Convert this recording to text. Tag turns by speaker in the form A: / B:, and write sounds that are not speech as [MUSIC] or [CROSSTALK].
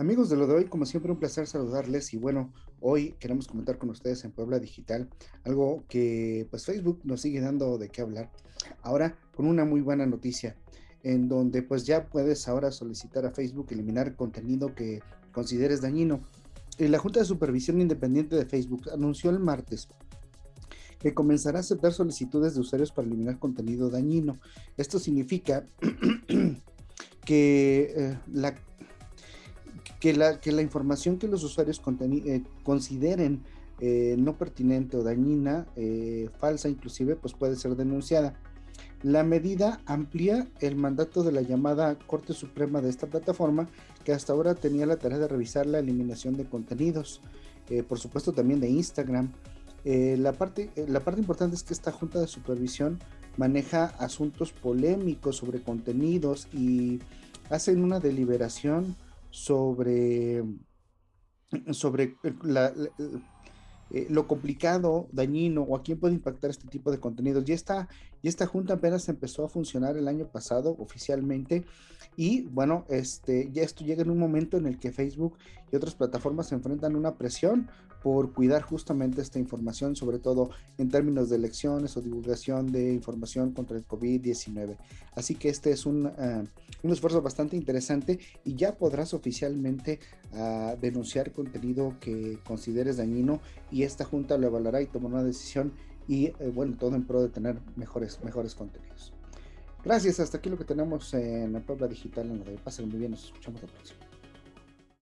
A: Amigos de lo de hoy, como siempre, un placer saludarles y bueno, hoy queremos comentar con ustedes en Puebla Digital algo que pues Facebook nos sigue dando de qué hablar. Ahora con una muy buena noticia en donde pues ya puedes ahora solicitar a Facebook eliminar contenido que consideres dañino. La Junta de Supervisión Independiente de Facebook anunció el martes que comenzará a aceptar solicitudes de usuarios para eliminar contenido dañino. Esto significa [CLEARS THROAT] que eh, la que la, que la información que los usuarios eh, consideren eh, no pertinente o dañina, eh, falsa inclusive, pues puede ser denunciada. La medida amplía el mandato de la llamada Corte Suprema de esta plataforma, que hasta ahora tenía la tarea de revisar la eliminación de contenidos, por supuesto también de Instagram. la, parte, la parte importante es que esta Junta de Supervisión maneja asuntos polémicos sobre contenidos y hacen una deliberación sobre, sobre eh, lo complicado, dañino o a quién puede impactar este tipo de contenidos. Y esta, y esta junta apenas empezó a funcionar el año pasado oficialmente y bueno, este, ya esto llega en un momento en el que Facebook y otras plataformas se enfrentan a una presión por cuidar justamente esta información, sobre todo en términos de elecciones o divulgación de información contra el COVID-19. Así que este es un, uh, un, esfuerzo bastante interesante y ya podrás oficialmente uh, denunciar contenido que consideres dañino y esta junta lo evaluará y tomará una decisión y eh, bueno, todo en pro de tener mejores, mejores contenidos. Gracias, hasta aquí lo que tenemos en la Puebla Digital en lo de Pasen muy bien, nos escuchamos la próxima.